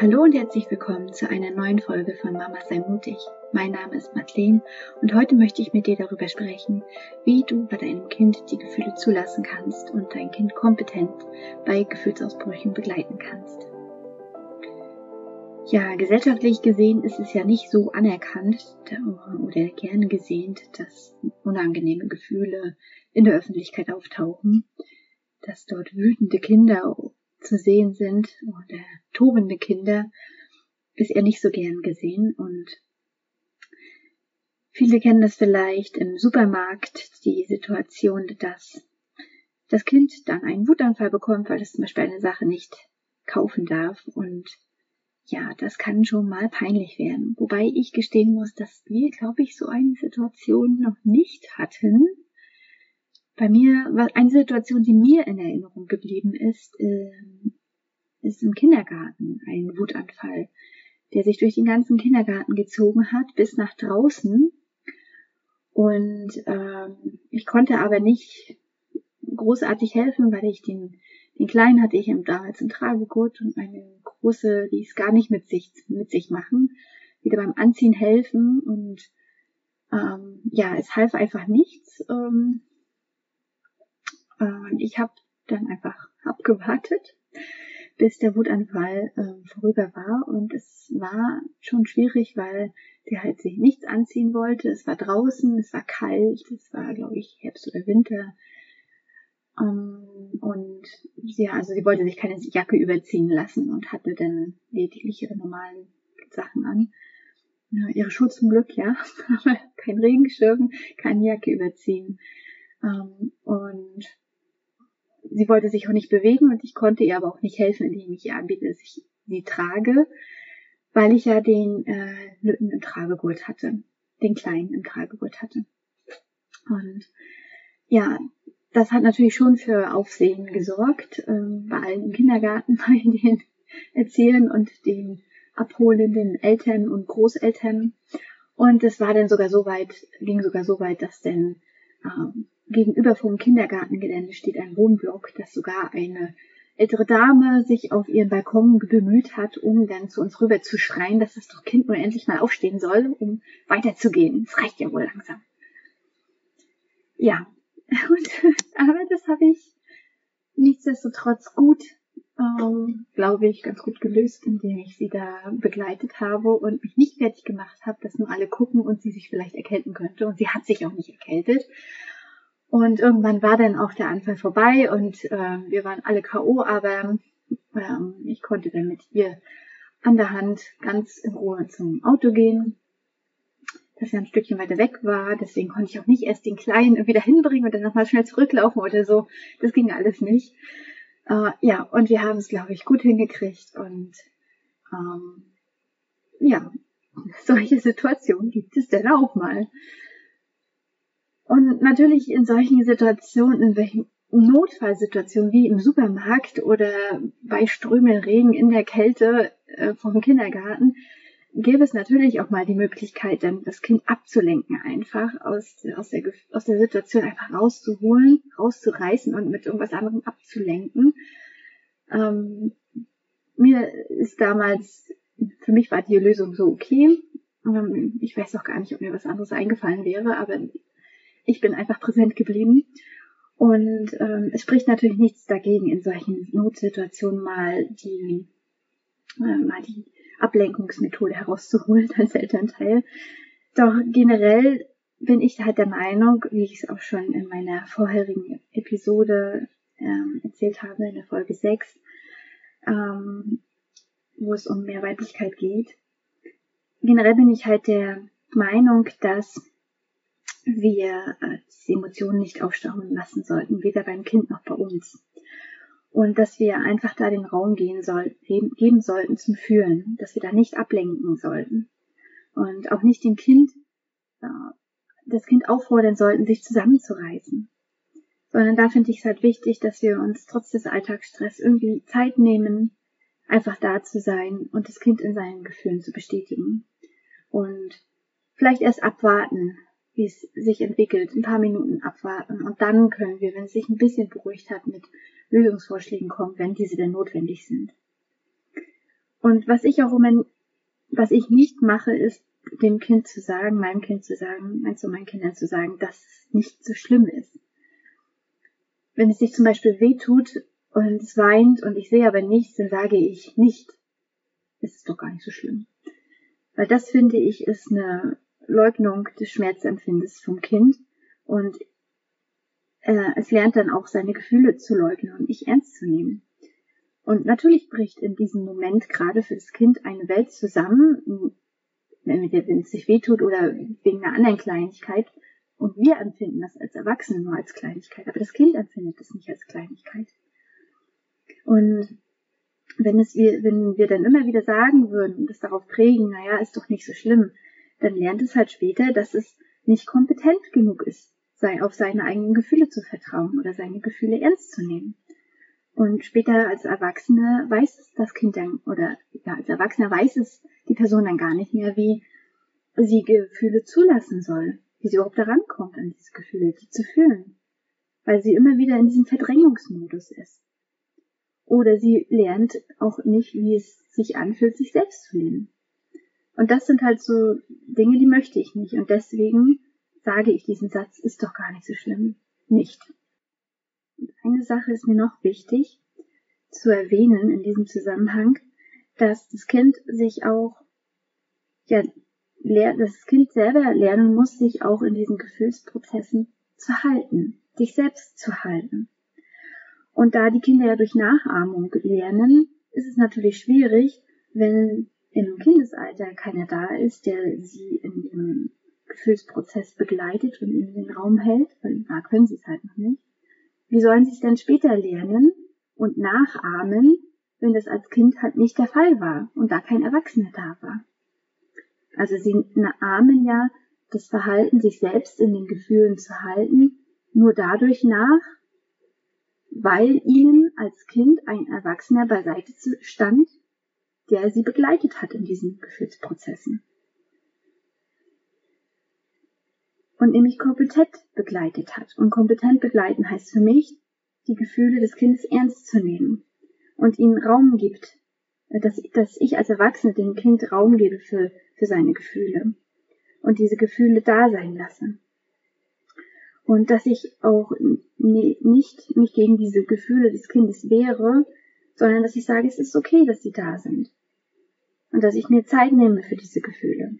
Hallo und herzlich willkommen zu einer neuen Folge von Mama sei mutig. Mein Name ist Madeleine und heute möchte ich mit dir darüber sprechen, wie du bei deinem Kind die Gefühle zulassen kannst und dein Kind kompetent bei Gefühlsausbrüchen begleiten kannst. Ja, gesellschaftlich gesehen ist es ja nicht so anerkannt oder gerne gesehen, dass unangenehme Gefühle in der Öffentlichkeit auftauchen, dass dort wütende Kinder zu sehen sind oder tobende Kinder, ist er nicht so gern gesehen und viele kennen das vielleicht im Supermarkt, die Situation, dass das Kind dann einen Wutanfall bekommt, weil es zum Beispiel eine Sache nicht kaufen darf und ja, das kann schon mal peinlich werden. Wobei ich gestehen muss, dass wir, glaube ich, so eine Situation noch nicht hatten. Bei mir war eine Situation, die mir in Erinnerung geblieben ist, äh, ist im Kindergarten ein Wutanfall, der sich durch den ganzen Kindergarten gezogen hat bis nach draußen. Und ähm, ich konnte aber nicht großartig helfen, weil ich den, den Kleinen hatte ich damals im Tragegurt und meine Große, es gar nicht mit sich, mit sich machen, wieder beim Anziehen helfen und ähm, ja, es half einfach nichts. Ähm, und ich habe dann einfach abgewartet, bis der Wutanfall äh, vorüber war. Und es war schon schwierig, weil der halt sich nichts anziehen wollte. Es war draußen, es war kalt, es war, glaube ich, Herbst oder Winter. Ähm, und ja, also sie wollte sich keine Jacke überziehen lassen und hatte dann lediglich ihre normalen Sachen an. Ja, ihre Schuhe zum Glück, ja. kein Regenschirm, keine Jacke überziehen. Ähm, und sie wollte sich auch nicht bewegen und ich konnte ihr aber auch nicht helfen, indem ich ihr anbiete, dass ich sie trage, weil ich ja den äh, Lütten im Tragegurt hatte, den kleinen im Tragegurt hatte. Und ja, das hat natürlich schon für Aufsehen gesorgt, ähm, bei allen im Kindergarten, bei den Erziehern und den abholenden Eltern und Großeltern. Und es war dann sogar so weit, ging sogar so weit, dass denn ähm, gegenüber vom Kindergartengelände steht ein Wohnblock, dass sogar eine ältere Dame sich auf ihren Balkon bemüht hat, um dann zu uns rüber zu schreien, dass das doch Kind nur endlich mal aufstehen soll, um weiterzugehen. Es reicht ja wohl langsam. Ja, und, aber das habe ich nichtsdestotrotz gut, ähm, glaube ich, ganz gut gelöst, indem ich sie da begleitet habe und mich nicht fertig gemacht habe, dass nur alle gucken und sie sich vielleicht erkälten könnte. Und sie hat sich auch nicht erkältet. Und irgendwann war dann auch der Anfall vorbei und äh, wir waren alle K.O., aber ähm, ich konnte dann mit ihr an der Hand ganz in Ruhe zum Auto gehen, das ja ein Stückchen weiter weg war. Deswegen konnte ich auch nicht erst den Kleinen wieder hinbringen und dann nochmal schnell zurücklaufen oder so. Das ging alles nicht. Äh, ja, und wir haben es, glaube ich, gut hingekriegt. Und ähm, ja, solche Situationen gibt es dann auch mal. Und natürlich in solchen Situationen, in welchen Notfallsituationen wie im Supermarkt oder bei strömenden Regen in der Kälte äh, vom Kindergarten, gäbe es natürlich auch mal die Möglichkeit, dann das Kind abzulenken einfach aus, aus, der, aus der Situation einfach rauszuholen, rauszureißen und mit irgendwas anderem abzulenken. Ähm, mir ist damals, für mich war die Lösung so okay. Ähm, ich weiß auch gar nicht, ob mir was anderes eingefallen wäre, aber ich bin einfach präsent geblieben. Und ähm, es spricht natürlich nichts dagegen, in solchen Notsituationen mal die, äh, mal die Ablenkungsmethode herauszuholen als Elternteil. Doch generell bin ich halt der Meinung, wie ich es auch schon in meiner vorherigen Episode ähm, erzählt habe, in der Folge 6, ähm, wo es um mehr Weiblichkeit geht. Generell bin ich halt der Meinung, dass wir äh, die Emotionen nicht aufstauen lassen sollten, weder beim Kind noch bei uns. Und dass wir einfach da den Raum gehen sollten, geben sollten zum Fühlen, dass wir da nicht ablenken sollten. Und auch nicht dem Kind, äh, das Kind auffordern sollten, sich zusammenzureißen. Sondern da finde ich es halt wichtig, dass wir uns trotz des Alltagsstress irgendwie Zeit nehmen, einfach da zu sein und das Kind in seinen Gefühlen zu bestätigen. Und vielleicht erst abwarten, wie es sich entwickelt, ein paar Minuten abwarten und dann können wir, wenn es sich ein bisschen beruhigt hat, mit Lösungsvorschlägen kommen, wenn diese denn notwendig sind. Und was ich auch immer, was ich nicht mache, ist dem Kind zu sagen, meinem Kind zu sagen, also meinen Kindern zu sagen, dass es nicht so schlimm ist. Wenn es sich zum Beispiel wehtut und es weint und ich sehe aber nichts, dann sage ich nicht, es ist doch gar nicht so schlimm. Weil das finde ich ist eine Leugnung des Schmerzempfindens vom Kind und äh, es lernt dann auch seine Gefühle zu leugnen und nicht ernst zu nehmen. Und natürlich bricht in diesem Moment gerade für das Kind eine Welt zusammen, wenn es sich wehtut oder wegen einer anderen Kleinigkeit. Und wir empfinden das als Erwachsene nur als Kleinigkeit, aber das Kind empfindet es nicht als Kleinigkeit. Und wenn es wir, wenn wir dann immer wieder sagen würden und es darauf prägen, naja, ist doch nicht so schlimm, dann lernt es halt später, dass es nicht kompetent genug ist, sei auf seine eigenen Gefühle zu vertrauen oder seine Gefühle ernst zu nehmen. Und später als Erwachsene weiß es das Kind dann, oder ja, als Erwachsener weiß es die Person dann gar nicht mehr, wie sie Gefühle zulassen soll, wie sie überhaupt daran kommt, an diese Gefühle, die zu fühlen. Weil sie immer wieder in diesem Verdrängungsmodus ist. Oder sie lernt auch nicht, wie es sich anfühlt, sich selbst zu lieben. Und das sind halt so Dinge, die möchte ich nicht. Und deswegen sage ich diesen Satz, ist doch gar nicht so schlimm. Nicht. Und eine Sache ist mir noch wichtig zu erwähnen in diesem Zusammenhang, dass das Kind sich auch, ja, das Kind selber lernen muss, sich auch in diesen Gefühlsprozessen zu halten, dich selbst zu halten. Und da die Kinder ja durch Nachahmung lernen, ist es natürlich schwierig, wenn im Kindesalter keiner da ist, der sie in ihrem Gefühlsprozess begleitet und ihnen den Raum hält, weil da können sie es halt noch nicht. Wie sollen sie es denn später lernen und nachahmen, wenn das als Kind halt nicht der Fall war und da kein Erwachsener da war? Also sie ahmen ja das Verhalten, sich selbst in den Gefühlen zu halten, nur dadurch nach, weil ihnen als Kind ein Erwachsener beiseite stand, der sie begleitet hat in diesen Gefühlsprozessen. Und nämlich kompetent begleitet hat. Und kompetent begleiten heißt für mich, die Gefühle des Kindes ernst zu nehmen und ihnen Raum gibt, dass, dass ich als Erwachsene dem Kind Raum gebe für, für seine Gefühle und diese Gefühle da sein lasse. Und dass ich auch nicht mich gegen diese Gefühle des Kindes wehre, sondern dass ich sage, es ist okay, dass sie da sind und dass ich mir Zeit nehme für diese Gefühle,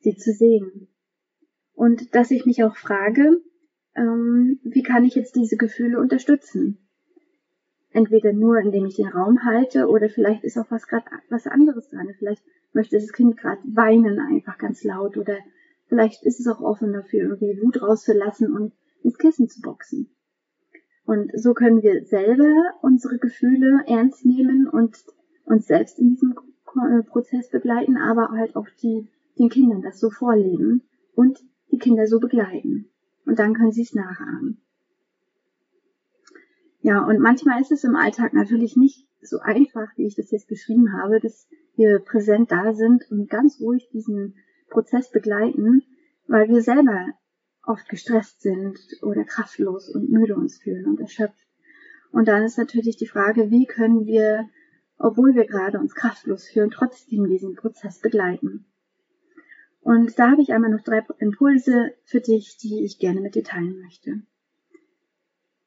sie zu sehen. Und dass ich mich auch frage, ähm, wie kann ich jetzt diese Gefühle unterstützen? Entweder nur, indem ich den Raum halte, oder vielleicht ist auch was gerade was anderes dran. Vielleicht möchte das Kind gerade weinen einfach ganz laut, oder vielleicht ist es auch offen dafür, irgendwie Wut rauszulassen und ins Kissen zu boxen. Und so können wir selber unsere Gefühle ernst nehmen und uns selbst in diesem Prozess begleiten, aber halt auch die, den Kindern das so vorleben und die Kinder so begleiten. Und dann können sie es nachahmen. Ja, und manchmal ist es im Alltag natürlich nicht so einfach, wie ich das jetzt beschrieben habe, dass wir präsent da sind und ganz ruhig diesen Prozess begleiten, weil wir selber oft gestresst sind oder kraftlos und müde uns fühlen und erschöpft. Und dann ist natürlich die Frage, wie können wir obwohl wir gerade uns kraftlos fühlen, trotzdem diesen Prozess begleiten. Und da habe ich einmal noch drei Impulse für dich, die ich gerne mit dir teilen möchte.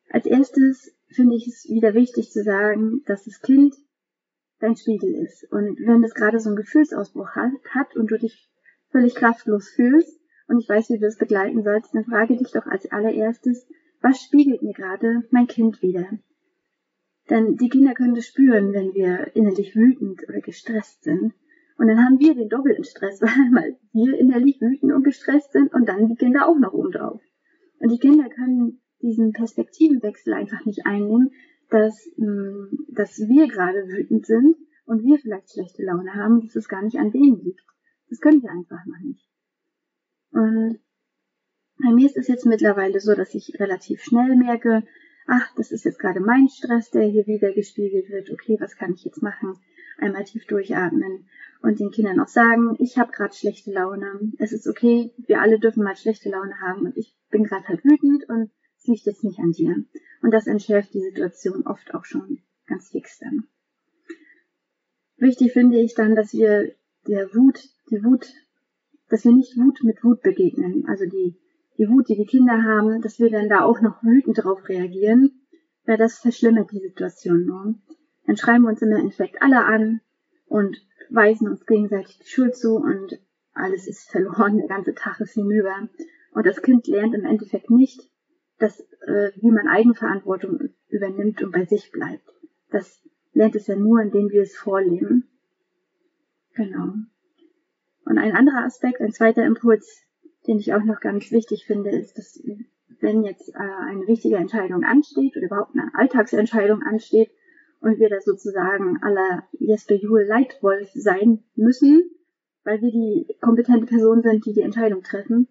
Als erstes finde ich es wieder wichtig zu sagen, dass das Kind dein Spiegel ist. Und wenn es gerade so einen Gefühlsausbruch hat, hat und du dich völlig kraftlos fühlst und ich weiß, wie du das begleiten sollst, dann frage dich doch als allererstes, was spiegelt mir gerade mein Kind wieder? Denn die Kinder können das spüren, wenn wir innerlich wütend oder gestresst sind. Und dann haben wir den doppelten Stress, weil wir innerlich wütend und gestresst sind und dann die Kinder auch noch oben drauf. Und die Kinder können diesen Perspektivenwechsel einfach nicht einnehmen, dass, mm, dass wir gerade wütend sind und wir vielleicht schlechte Laune haben, dass es gar nicht an denen liegt. Das können wir einfach noch nicht. Und bei mir ist es jetzt mittlerweile so, dass ich relativ schnell merke, ach, das ist jetzt gerade mein Stress, der hier wieder gespiegelt wird, okay, was kann ich jetzt machen? Einmal tief durchatmen und den Kindern auch sagen, ich habe gerade schlechte Laune, es ist okay, wir alle dürfen mal schlechte Laune haben und ich bin gerade halt wütend und es liegt jetzt nicht an dir. Und das entschärft die Situation oft auch schon ganz fix dann. Wichtig finde ich dann, dass wir der Wut, die Wut, dass wir nicht Wut mit Wut begegnen. Also die, die Wut, die die Kinder haben, dass wir dann da auch noch wütend darauf reagieren, weil das verschlimmert die Situation nur. Dann schreiben wir uns im Endeffekt alle an und weisen uns gegenseitig die Schuld zu und alles ist verloren, der ganze Tag ist hinüber. Und das Kind lernt im Endeffekt nicht, dass, äh, wie man Eigenverantwortung übernimmt und bei sich bleibt. Das lernt es ja nur, indem wir es vorleben. Genau. Und ein anderer Aspekt, ein zweiter Impuls, den ich auch noch ganz wichtig finde, ist, dass wenn jetzt äh, eine wichtige Entscheidung ansteht oder überhaupt eine Alltagsentscheidung ansteht und wir da sozusagen aller Jesper Juhl Leitwolf sein müssen, weil wir die kompetente Person sind, die die Entscheidung treffen,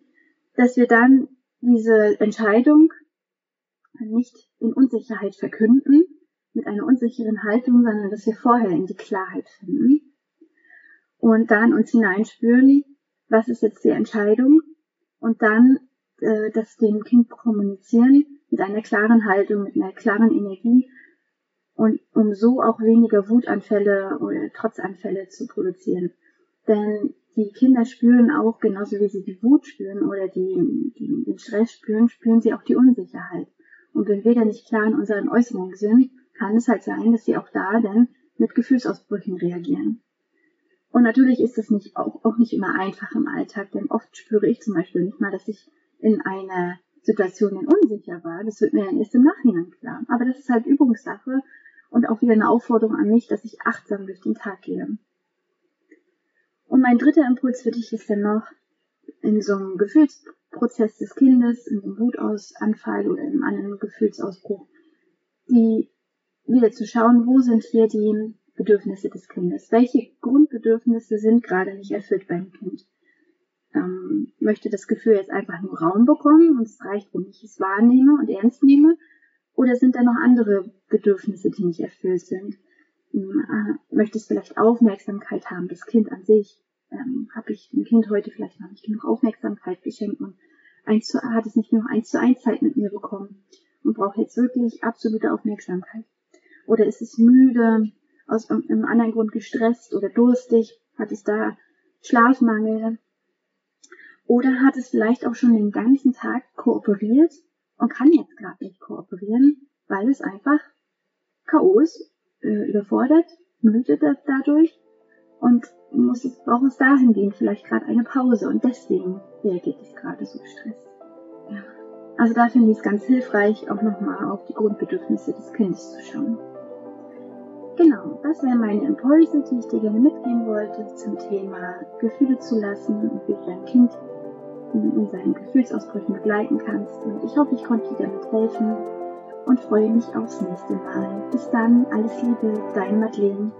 dass wir dann diese Entscheidung nicht in Unsicherheit verkünden, mit einer unsicheren Haltung, sondern dass wir vorher in die Klarheit finden und dann uns hineinspüren, was ist jetzt die Entscheidung und dann äh, das dem Kind kommunizieren mit einer klaren Haltung, mit einer klaren Energie und um so auch weniger Wutanfälle oder Trotzanfälle zu produzieren. Denn die Kinder spüren auch, genauso wie sie die Wut spüren oder die, die, den Stress spüren, spüren sie auch die Unsicherheit. Und wenn wir dann nicht klar in unseren Äußerungen sind, kann es halt sein, dass sie auch da dann mit Gefühlsausbrüchen reagieren. Und natürlich ist es nicht, auch, auch nicht immer einfach im Alltag, denn oft spüre ich zum Beispiel nicht mal, dass ich in einer Situation unsicher war. Das wird mir dann erst im Nachhinein klar. Aber das ist halt Übungssache und auch wieder eine Aufforderung an mich, dass ich achtsam durch den Tag gehe. Und mein dritter Impuls für dich ist dann noch, in so einem Gefühlsprozess des Kindes, in einem Wutausfall oder in einem anderen Gefühlsausbruch, die wieder zu schauen, wo sind hier die Bedürfnisse des Kindes? Welche Grundbedürfnisse sind gerade nicht erfüllt beim Kind? Ähm, möchte das Gefühl jetzt einfach nur Raum bekommen und es reicht, wenn ich es wahrnehme und ernst nehme? Oder sind da noch andere Bedürfnisse, die nicht erfüllt sind? Ähm, möchte es vielleicht Aufmerksamkeit haben, das Kind an sich? Ähm, Habe ich dem Kind heute vielleicht noch nicht genug Aufmerksamkeit geschenkt und eins zu, hat es nicht genug eins zu eins Zeit mit mir bekommen und braucht jetzt wirklich absolute Aufmerksamkeit? Oder ist es müde, aus einem anderen Grund gestresst oder durstig? Hat es da Schlafmangel? Oder hat es vielleicht auch schon den ganzen Tag kooperiert und kann jetzt gerade nicht kooperieren, weil es einfach K.O. ist äh, überfordert, müde dadurch und muss es, braucht es dahingehend vielleicht gerade eine Pause und deswegen reagiert es gerade so gestresst. Ja. Also da finde ich es ganz hilfreich, auch nochmal auf die Grundbedürfnisse des Kindes zu schauen. Genau, das wären meine Impulse, die ich dir gerne mitgeben wollte zum Thema Gefühle zu lassen und wie du dein Kind in seinen Gefühlsausbrüchen begleiten kannst. Und ich hoffe, ich konnte dir damit helfen und freue mich aufs nächste Mal. Bis dann, alles Liebe, dein Madeleine.